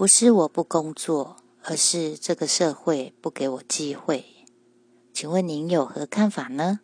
不是我不工作而是这个社会不给我机会。请问您有何看法呢？